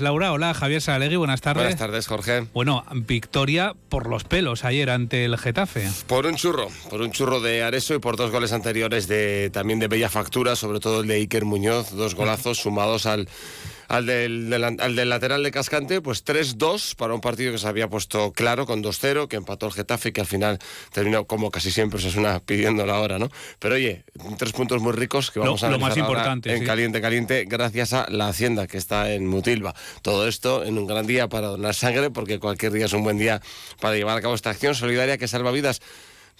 Laura, hola, Javier Saralegui, buenas tardes. Buenas tardes, Jorge. Bueno, victoria por los pelos ayer ante el Getafe. Por un churro, por un churro de Areso y por dos goles anteriores de también de bella factura, sobre todo el de Iker Muñoz, dos golazos sumados al al del, del, lateral de Cascante, pues 3-2 para un partido que se había puesto claro con 2-0, que empató el Getafe y que al final terminó como casi siempre se suena pidiendo la hora, ¿no? Pero oye, tres puntos muy ricos que vamos a lo más importante, en caliente, caliente, gracias a la Hacienda que está en Mutilva. Todo esto en un gran día para donar sangre, porque cualquier día es un buen día para llevar a cabo esta acción solidaria que salva vidas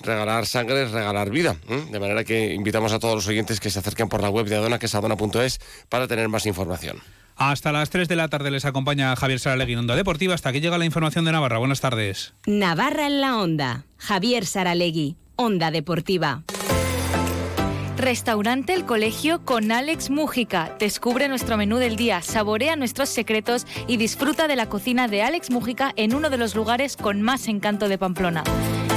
regalar sangre es regalar vida. De manera que invitamos a todos los oyentes que se acerquen por la web de Adona, que es adona.es, para tener más información. Hasta las 3 de la tarde les acompaña Javier Saralegui en Onda Deportiva. Hasta aquí llega la información de Navarra. Buenas tardes. Navarra en la Onda. Javier Saralegui, Onda Deportiva. Restaurante El Colegio con Alex Mújica. Descubre nuestro menú del día, saborea nuestros secretos y disfruta de la cocina de Alex Mújica en uno de los lugares con más encanto de Pamplona.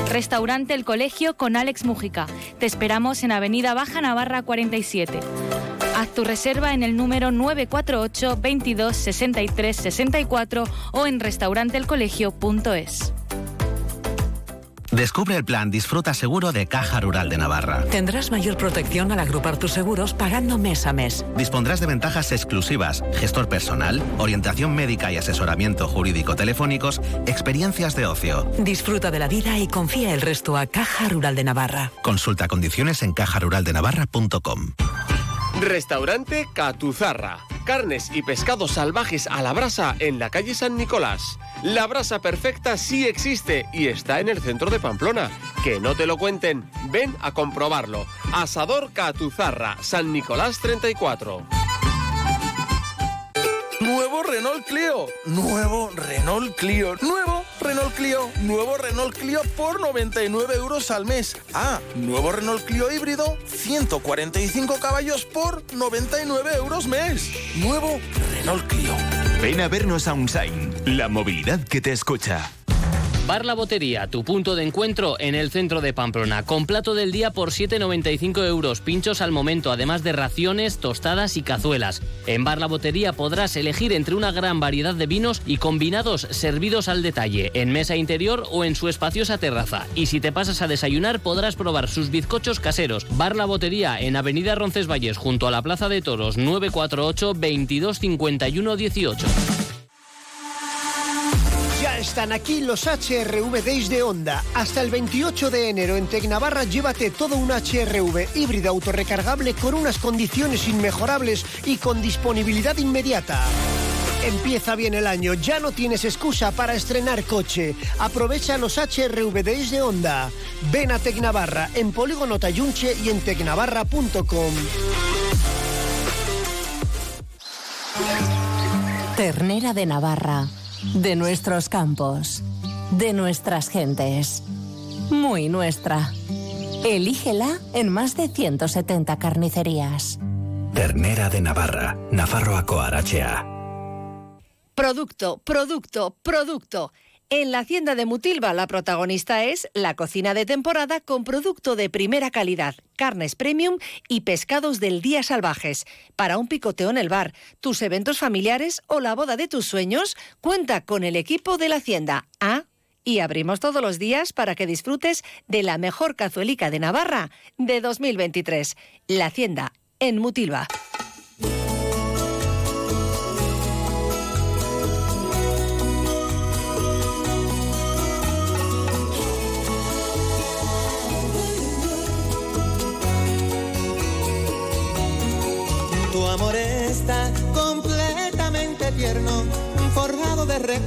Restaurante El Colegio con Alex Mújica. Te esperamos en Avenida Baja Navarra 47. Haz tu reserva en el número 948 22 63 64 o en restauranteelcolegio.es. Descubre el plan Disfruta Seguro de Caja Rural de Navarra. Tendrás mayor protección al agrupar tus seguros pagando mes a mes. Dispondrás de ventajas exclusivas, gestor personal, orientación médica y asesoramiento jurídico telefónicos, experiencias de ocio. Disfruta de la vida y confía el resto a Caja Rural de Navarra. Consulta condiciones en cajaruraldenavarra.com. Restaurante Catuzarra. Carnes y pescados salvajes a la brasa en la calle San Nicolás. La brasa perfecta sí existe y está en el centro de Pamplona. Que no te lo cuenten, ven a comprobarlo. Asador Catuzarra, San Nicolás 34. Nuevo Renault Clio. Nuevo Renault Clio. Nuevo Renault Clio. Nuevo Renault Clio por 99 euros al mes. Ah, nuevo Renault Clio híbrido. 145 caballos por 99 euros mes. Nuevo Renault Clio. Ven a vernos a Unsign. La movilidad que te escucha. Bar La Botería, tu punto de encuentro en el centro de Pamplona, con plato del día por 7,95 euros, pinchos al momento, además de raciones, tostadas y cazuelas. En Bar La Botería podrás elegir entre una gran variedad de vinos y combinados servidos al detalle, en mesa interior o en su espaciosa terraza. Y si te pasas a desayunar podrás probar sus bizcochos caseros. Bar La Botería en Avenida Roncesvalles, junto a la Plaza de Toros, 948 22 18. Están aquí los HRV Days de Honda. Hasta el 28 de enero en Tecnavarra llévate todo un HRV híbrido autorrecargable con unas condiciones inmejorables y con disponibilidad inmediata. Empieza bien el año, ya no tienes excusa para estrenar coche. Aprovecha los HRV Days de Honda. Ven a Tecnavarra en Polígono Tayunche y en tecnavarra.com. Ternera de Navarra de nuestros campos, de nuestras gentes. Muy nuestra. Elígela en más de 170 carnicerías. Ternera de Navarra, Navarro Coarachea. Producto, producto, producto. En la hacienda de Mutilva la protagonista es la cocina de temporada con producto de primera calidad, carnes premium y pescados del día salvajes. Para un picoteo en el bar, tus eventos familiares o la boda de tus sueños, cuenta con el equipo de la hacienda. Ah, y abrimos todos los días para que disfrutes de la mejor cazuelica de Navarra de 2023. La hacienda en Mutilva. Tierno, forjado de recuerdos.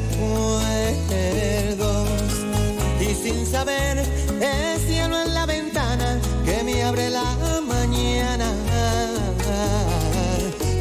Y sin saber, es cielo en la ventana que me abre la mañana.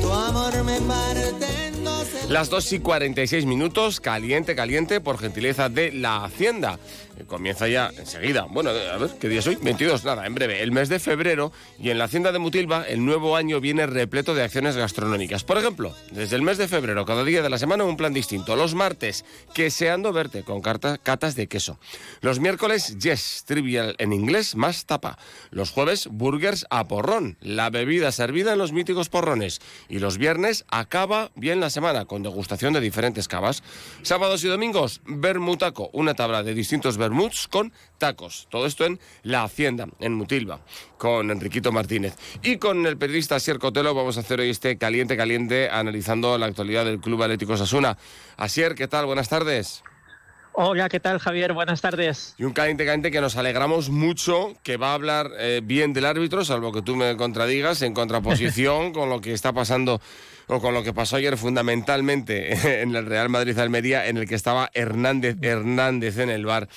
Tu amor me parte dos. Las 2 y 46 minutos, caliente, caliente, por gentileza de la Hacienda. Comienza ya enseguida. Bueno, a ver, ¿qué día es hoy? 22, nada, en breve. El mes de febrero y en la hacienda de Mutilva el nuevo año viene repleto de acciones gastronómicas. Por ejemplo, desde el mes de febrero, cada día de la semana un plan distinto. Los martes, queseando verte con carta- catas de queso. Los miércoles, yes, trivial en inglés más tapa. Los jueves, burgers a porrón, la bebida servida en los míticos porrones. Y los viernes acaba bien la semana con degustación de diferentes cavas. Sábados y domingos, vermutaco, una tabla de distintos vermuts con tacos. Todo esto en La Hacienda, en Mutilva, con Enriquito Martínez. Y con el periodista Asier Cotelo vamos a hacer hoy este caliente caliente analizando la actualidad del Club Atlético Sasuna. Asier, ¿qué tal? Buenas tardes. Hola, ¿qué tal Javier? Buenas tardes. Y un caliente caliente que nos alegramos mucho, que va a hablar eh, bien del árbitro, salvo que tú me contradigas, en contraposición con lo que está pasando o con lo que pasó ayer fundamentalmente en el Real Madrid-Almería, en el que estaba Hernández Hernández en el bar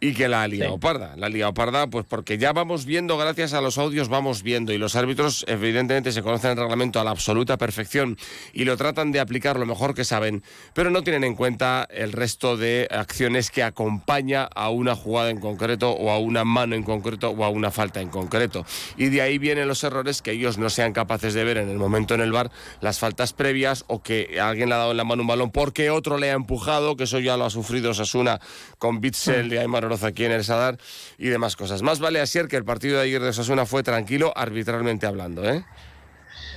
y que la ha liado Sí. parda. La ha liado parda, pues porque ya vamos viendo, gracias a los audios, vamos viendo, y los árbitros evidentemente se conocen el reglamento a la absoluta perfección y lo tratan de aplicar lo mejor que saben, pero no tienen en cuenta el resto de acciones que acompaña a una jugada en concreto o a una mano en concreto o a una falta en concreto. Y de ahí vienen los errores que ellos no sean capaces de ver en el momento en el bar, las faltas previas o que alguien le ha dado en la mano un balón porque otro le ha empujado, que eso ya lo ha sufrido Sasuna con Bitzel y Aymar Oroz aquí en el Sadar y demás cosas. Más vale Asier que el partido de ayer de Sasuna fue tranquilo arbitralmente hablando, ¿eh?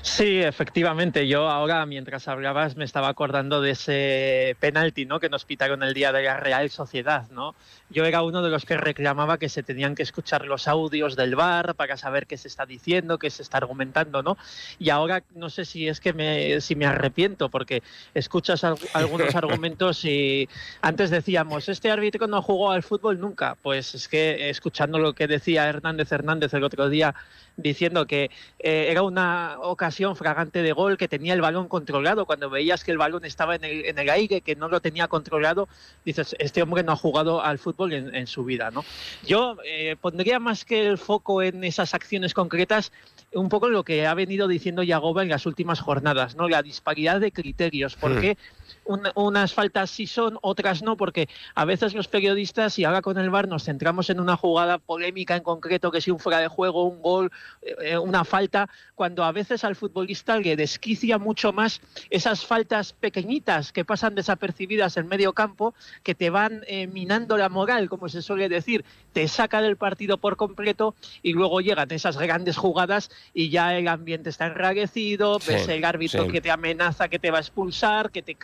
Sí, efectivamente. Yo ahora, mientras hablabas, me estaba acordando de ese penalti, ¿no? Que nos pitaron el día de la Real Sociedad, ¿no? Yo era uno de los que reclamaba que se tenían que escuchar los audios del bar para saber qué se está diciendo, qué se está argumentando, ¿no? Y ahora no sé si es que me, si me arrepiento porque escuchas al- algunos argumentos y antes decíamos este árbitro no jugó al fútbol nunca. Pues es que escuchando lo que decía Hernández Hernández el otro día diciendo que eh, era una ocasión fragante de gol, que tenía el balón controlado. Cuando veías que el balón estaba en el, en el aire, que no lo tenía controlado, dices, este hombre no ha jugado al fútbol en, en su vida. ¿no? Yo eh, pondría más que el foco en esas acciones concretas, un poco lo que ha venido diciendo Yagoba en las últimas jornadas, ¿no? la disparidad de criterios. ¿Por Hmm. Unas faltas sí son, otras no? Porque a veces los periodistas, y ahora con el VAR nos centramos en una jugada polémica en concreto, que si un fuera de juego, un gol, eh, una falta, cuando a veces al futbolista le desquicia mucho más esas faltas pequeñitas que pasan desapercibidas en medio campo, que te van eh, minando la moral, como se suele decir, te saca del partido por completo y luego llegan esas grandes jugadas y ya el ambiente está enraguecido, Sí, ves el árbitro sí. que te amenaza que te va a expulsar, que te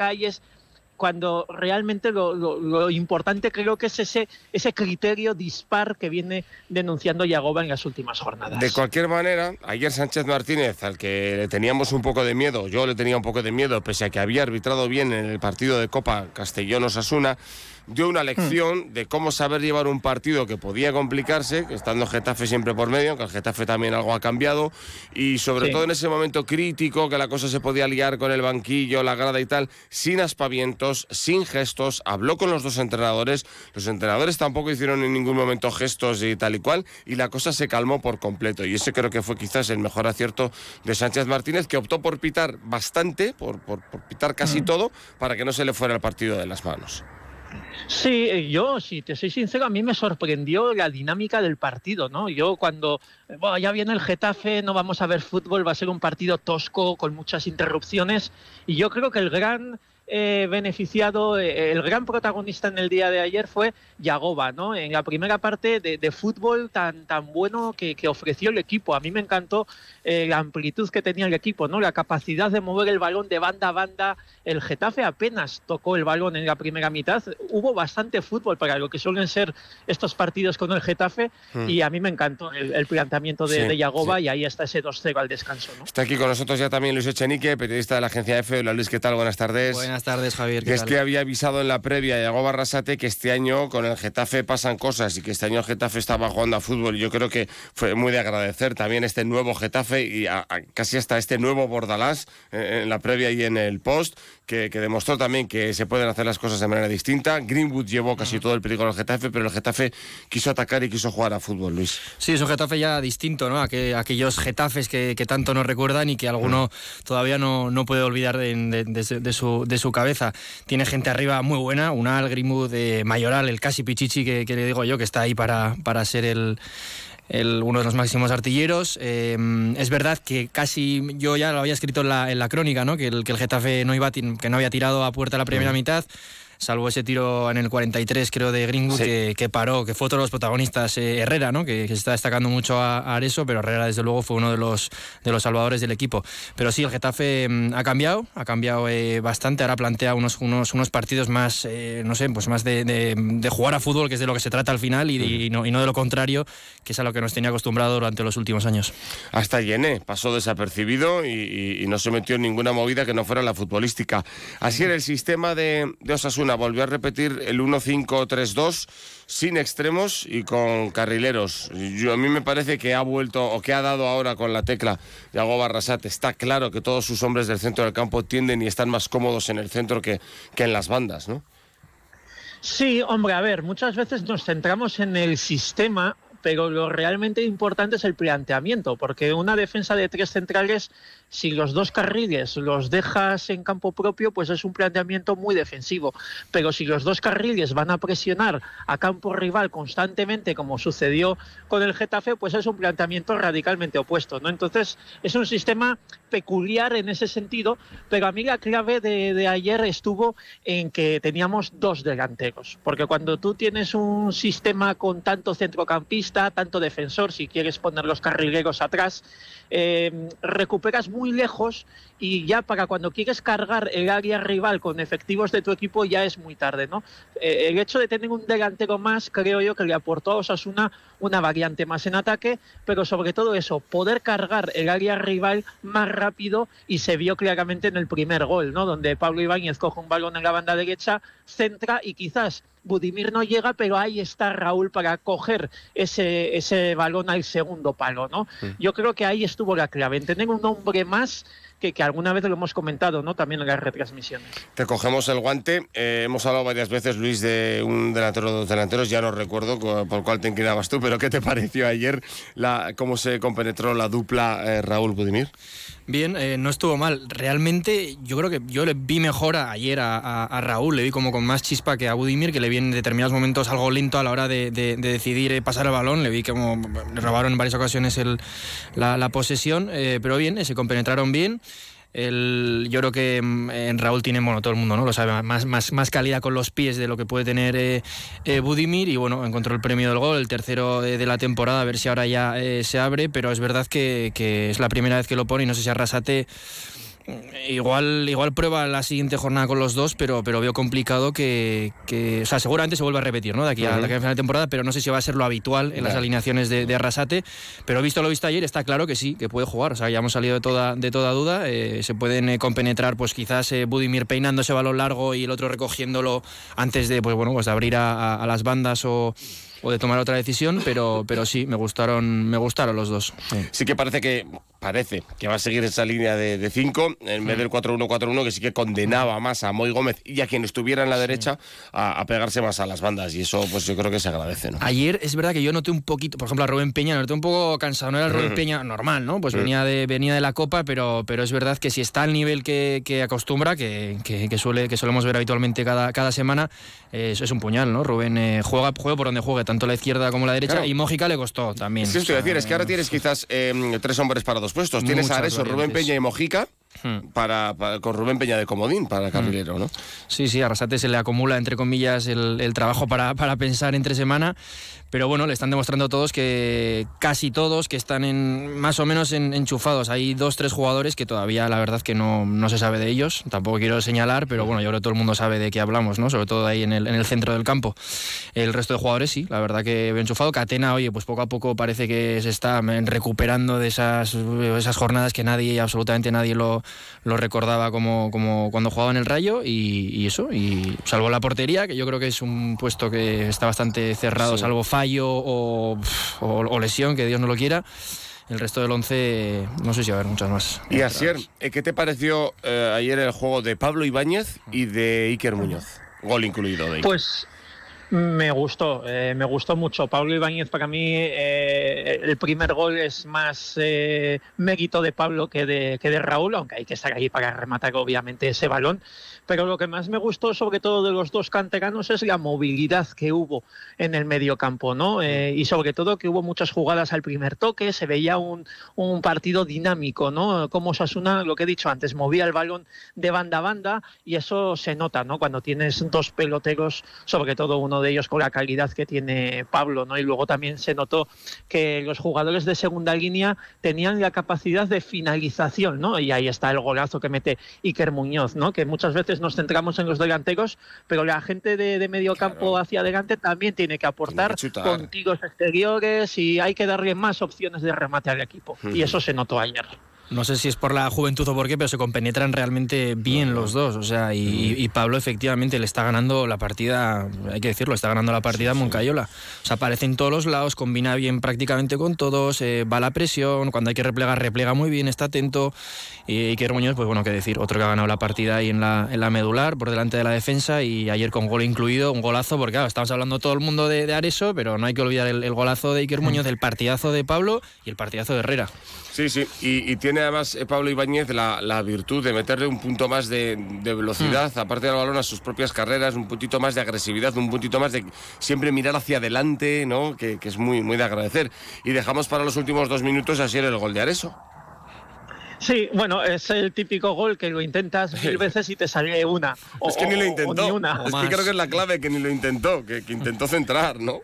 cuando realmente lo importante creo que es ese, ese criterio dispar que viene denunciando Yagoba en las últimas jornadas. De cualquier manera, ayer Sánchez Martínez, al que le teníamos un poco de miedo, yo le tenía un poco de miedo, pese a que había arbitrado bien en el partido de Copa Castellón-Osasuna, dio una lección de cómo saber llevar un partido que podía complicarse, estando Getafe siempre por medio, que el Getafe también algo ha cambiado, y sobre Sí. todo en ese momento crítico, que la cosa se podía liar con el banquillo, la grada y tal, sin aspavientos, sin gestos, habló con los dos entrenadores, los entrenadores tampoco hicieron en ningún momento gestos y tal y cual, y la cosa se calmó por completo, y ese creo que fue quizás el mejor acierto de Sánchez Martínez, que optó por pitar bastante, por, por- por pitar casi todo, para que no se le fuera el partido de las manos. Sí, eh, yo, si te soy sincero, a mí me sorprendió la dinámica del partido, ¿no? Yo cuando, eh, ya viene el Getafe, no vamos a ver fútbol, va a ser un partido tosco, con muchas interrupciones, y yo creo que el gran eh, beneficiado, eh, el gran protagonista en el día de ayer fue Yagoba, ¿no? En la primera parte de, de fútbol tan, tan bueno que, que ofreció el equipo. A mí me encantó eh, la amplitud que tenía el equipo, ¿no? La capacidad de mover el balón de banda a banda. El Getafe apenas tocó el balón en la primera mitad. Hubo bastante fútbol para lo que suelen ser estos partidos con el Getafe Hmm. y a mí me encantó el, el planteamiento de, Sí, de Yagoba sí. y ahí está ese 2-0 al descanso, ¿no? Está aquí con nosotros ya también Luis Echenique, periodista de la agencia EFE. Hola Luis, ¿qué tal? Buenas tardes. Buenas tardes, Javier. ¿qué Que es que había avisado en la previa Yago Barrasate que este año con el Getafe pasan cosas y que este año el Getafe estaba jugando a fútbol. Y yo creo que fue muy de agradecer también este nuevo Getafe y a- a- casi hasta este nuevo Bordalás eh, en la previa y en el post, que, que demostró también que se pueden hacer las cosas de manera distinta. Greenwood llevó casi todo el peligro al Getafe, pero el Getafe quiso atacar y quiso jugar a fútbol, Luis. Sí, es un Getafe ya distinto, ¿no? Aqu- aquellos Getafes que, que tanto nos recuerdan y que alguno todavía no, no puede olvidar de, de- de su- de su, de su cabeza. Tiene gente arriba muy buena, Unal, Greenwood, eh, Mayoral, el casi Pichichi que, que le digo yo, que está ahí para, para ser el, el- uno de los máximos artilleros. Eh, es verdad que casi yo ya lo había escrito en la, en la crónica, ¿no? Que el, que el Getafe no iba que no había tirado a puerta la primera mitad. Salvo ese tiro en el 43, creo, de Greenwood, que, que paró, que fue otro de los protagonistas, eh, Herrera, ¿no? Que, que se está destacando mucho a, a Areso, pero Herrera, desde luego, fue uno de los, de los salvadores del equipo. Pero sí, el Getafe mm, ha cambiado, ha cambiado eh, bastante. Ahora plantea unos, unos, unos partidos más, eh, no sé, pues más de, de- de jugar a fútbol, que es de lo que se trata al final, y, y no, y no de lo contrario, que es a lo que nos tenía acostumbrado durante los últimos años. Hasta Yené pasó desapercibido y, y- y no se metió en ninguna movida que no fuera la futbolística. Así era el sistema de, de Osasuna. Volvió a repetir el 1-5-3-2 sin extremos y con carrileros. Yo, a mí me parece que ha vuelto o que ha dado ahora con la tecla Yago Barrasat. Está claro que todos sus hombres del centro del campo tienden y están más cómodos en el centro que, que en las bandas, ¿no? Sí, hombre, a ver, muchas veces nos centramos en el sistema, pero lo realmente importante es el planteamiento, porque una defensa de tres centrales, si los dos carriles los dejas en campo propio, pues es un planteamiento muy defensivo. Pero si los dos carriles van a presionar a campo rival constantemente, como sucedió con el Getafe, pues es un planteamiento radicalmente opuesto, ¿no? Entonces, es un sistema peculiar en ese sentido, pero a mí la clave de, de ayer estuvo en que teníamos dos delanteros, porque cuando tú tienes un sistema con tanto centrocampista, tanto defensor, si quieres poner los carrileros atrás, eh, recuperas muy lejos y ya para cuando quieres cargar el área rival con efectivos de tu equipo ya es muy tarde, ¿no? Eh, el hecho de tener un delantero más creo yo que le aportó a Osasuna una variante más en ataque, pero sobre todo eso, poder cargar el área rival más rápido y se vio claramente en el primer gol, ¿no? Donde Pablo Ibáñez coge un balón en la banda derecha, centra y quizás Budimir no llega, pero ahí está Raúl para coger ese, ese balón al segundo palo, ¿no? Yo creo que ahí estuvo la clave, en tener un hombre más que, que alguna vez lo hemos comentado, ¿no? También en las retransmisiones. Te cogemos el guante. Eh, hemos hablado varias veces, Luis, de un delantero o dos delanteros. Ya no recuerdo cu- por cuál te inclinabas tú, pero ¿qué te pareció ayer la, cómo se compenetró la dupla eh, Raúl Budimir? Bien, eh, no estuvo mal. Realmente yo creo que yo le vi mejor a- ayer a, a- a Raúl, le vi como con más chispa que a Budimir, que le vi en determinados momentos algo lento a la hora de, de- de decidir eh, pasar el balón, le vi como le robaron en varias ocasiones el- la, la posesión, eh, pero bien, eh, se compenetraron bien. El- yo creo que mm, en Raúl tiene, bueno, todo el mundo ¿no? lo sabe, más, más, más calidad con los pies de lo que puede tener eh, eh, Budimir y bueno, encontró el premio del gol, el tercero de, de la temporada, a ver si ahora ya eh, se abre, pero es verdad que, que es la primera vez que lo pone y no sé si Arrasate Igual, igual prueba la siguiente jornada con los dos, pero, pero veo complicado que, que- O sea, seguramente se vuelva a repetir, ¿no? De aquí, a, Ujú. de aquí a final de temporada, pero no sé si va a ser lo habitual en las alineaciones de, de Arrasate. Pero visto lo visto ayer, está claro que sí, que puede jugar. O sea, ya hemos salido de toda, de toda duda. Eh, se pueden eh, compenetrar, pues quizás eh, Budimir peinando ese balón largo y el otro recogiéndolo antes de, pues bueno, pues de abrir a, a- a las bandas o, o de tomar otra decisión. Pero, pero sí, me gustaron, me gustaron los dos. Sí que parece que parece que va a seguir esa línea de 5 en vez del 4-1-4-1 que sí que condenaba más a Moy Gómez y a quien estuviera en la derecha a, a pegarse más a las bandas y eso pues yo creo que se agradece, ¿no? Ayer es verdad que yo noté un poquito, por ejemplo, a Rubén Peña, noté un poco cansado, no era el Rubén Mm. Peña normal, ¿no? Pues Mm. venía de, venía de la Copa, pero, pero es verdad que si está al nivel que, que acostumbra, que, que- que suele, que solemos ver habitualmente cada, cada semana, eh, eso es un puñal, ¿no? Rubén eh, juega, juega por donde juegue, tanto la izquierda como la derecha, Claro. y Mójica le costó también. Es que O sea, decir, es que ahora tienes quizás eh, tres hombres para dos puestos. Tienes Muchas a Areso, Rubén. Peña y Mojica para, para- con Rubén Peña de comodín para carrilero, ¿no? Sí, sí, a Arrasate se le acumula, entre comillas, el, el trabajo para, para pensar entre semana. Pero bueno, le están demostrando todos que casi todos que están en más o menos en- enchufados. Hay dos, tres jugadores que todavía la verdad que no, no se sabe de ellos. Tampoco quiero señalar, pero bueno, yo creo que todo el mundo sabe de qué hablamos, ¿no? Sobre todo ahí en el, en el centro del campo. El resto de jugadores sí, la verdad que veo enchufado. Catena, oye, pues poco a poco parece que se está recuperando de esas, esas jornadas que nadie, absolutamente nadie lo, lo recordaba como, como cuando jugaba en el Rayo y, y eso, y salvo la portería, que yo creo que es un puesto que está bastante cerrado, Sí. salvo fallo o, o- o lesión, que Dios no lo quiera. el resto del once no sé si va a haber muchas más. Y Asier, eh, ¿qué te pareció eh, ayer el juego de Pablo Ibáñez y de Iker Muñoz? Gol incluido de Iker. Pues me gustó, eh, me gustó mucho. Pablo Ibáñez para mí eh, el primer gol es más eh, mérito de Pablo que de, que de Raúl, aunque hay que estar ahí para rematar obviamente ese balón. Pero lo que más me gustó sobre todo de los dos canteranos es la movilidad que hubo en el medio campo, ¿no? Eh, y sobre todo que hubo muchas jugadas al primer toque, se veía un, un partido dinámico, ¿no? Como Sasuna, lo que he dicho antes, movía el balón de banda a banda y eso se nota, ¿no? Cuando tienes dos peloteros, sobre todo uno de ellos con la calidad que tiene Pablo, ¿no? Y luego también se notó que los jugadores de segunda línea tenían la capacidad de finalización, ¿no? Y ahí está el golazo que mete Iker Muñoz, ¿no? Que muchas veces nos centramos en los delanteros, pero la gente de, de medio campo hacia adelante también tiene que aportar Tiene que chutar. con tiros exteriores y hay que darle más opciones de remate al equipo. Y eso se notó ayer. No sé si es por la juventud o por qué, pero se compenetran realmente bien los dos. O sea, y, y Pablo efectivamente le está ganando la partida, hay que decirlo, está ganando la partida a Moncayola. O sea, aparece en todos los lados, combina bien prácticamente con todos, eh, va a la presión, cuando hay que replegar, replega muy bien, está atento. Y Iker Muñoz, pues bueno, qué decir, otro que ha ganado la partida ahí en la, en la medular, por delante de la defensa, y ayer con gol incluido, un golazo, porque claro, estamos hablando todo el mundo de, de Areso, pero no hay que olvidar el, el golazo de Iker Muñoz, el partidazo de Pablo y el partidazo de Herrera. Sí, sí, y, y tiene además eh, Pablo Ibáñez la, la virtud de meterle un punto más de, de velocidad, aparte del balón, a sus propias carreras, un puntito más de agresividad, un puntito más de siempre mirar hacia adelante, ¿no? Que, que es muy, muy de agradecer. Y dejamos para los últimos dos minutos así el gol de Areso. Sí, bueno, es el típico gol que lo intentas mil veces y te sale una. O- es que ni lo o- o intentó. ni una. Es que creo que es la clave, que ni lo intentó, que, que intentó centrar, ¿no?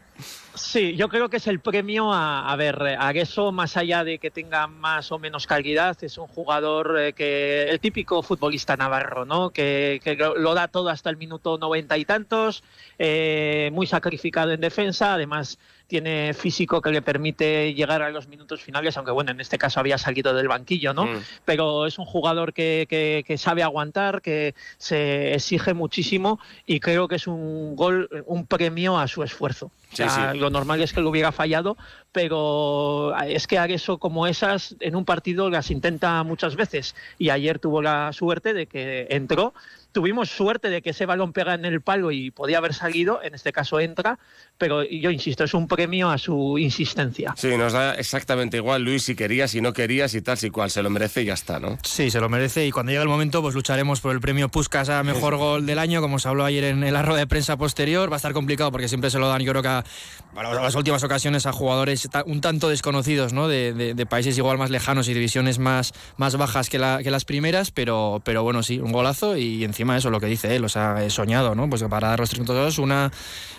Sí, yo creo que es el premio a, a ver, a eso más allá de que tenga más o menos calidad, es un jugador eh, que, el típico futbolista navarro, ¿no? Que, que lo, lo da todo hasta el minuto noventa y tantos, eh, muy sacrificado en defensa, además tiene físico que le permite llegar a los minutos finales, aunque bueno, en este caso había salido del banquillo, ¿no? Mm. Pero es un jugador que, que- que sabe aguantar, que se exige muchísimo y creo que es un gol, un premio a su esfuerzo. O Sí, sea, sí. Lo normal es que lo hubiera fallado, pero es que eso como esas en un partido las intenta muchas veces y ayer tuvo la suerte de que entró. Tuvimos suerte de que ese balón pega en el palo y podía haber salido, en este caso entra, pero yo insisto, es un premio a su insistencia. Sí, nos da exactamente igual, Luis, si querías, si no querías y tal, si cual, se lo merece y ya está, ¿no? Sí, se lo merece y cuando llegue el momento pues lucharemos por el premio Puskas a mejor gol del año, como se habló ayer en, la rueda de prensa posterior. Va a estar complicado porque siempre se lo dan, yo creo que a, bueno, las últimas ocasiones a jugadores un tanto desconocidos, ¿no? De, de- de países igual más lejanos y divisiones más, más bajas que, la- que las primeras, pero, pero bueno, sí, un golazo y encima eso, lo que dice él, o sea, he soñado, ¿no? Pues para dar los 32, una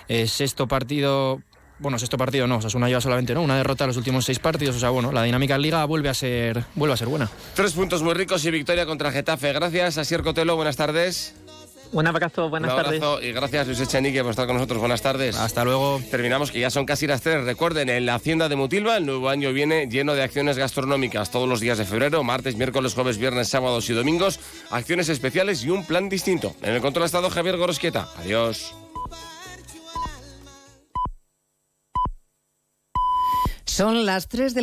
eh, sexto partido bueno, sexto partido no, o sea, es una lleva solamente, ¿no? Una derrota en los últimos seis partidos, o sea, bueno, la dinámica en liga vuelve a ser, vuelve a ser buena. Tres puntos muy ricos y victoria contra Getafe. Gracias, Asier Cotelo, buenas tardes. Un abrazo, buenas Un abrazo y gracias Luis Echenique por estar con nosotros. Buenas tardes. Hasta luego. Terminamos que ya son casi las tres. Recuerden, en la Hacienda de Mutilva el nuevo año viene lleno de acciones gastronómicas todos los días de febrero, martes, miércoles, jueves, viernes, sábados y domingos. Acciones especiales y un plan distinto. En el control ha estado Javier Gorosquieta. Adiós. Son las 3 de la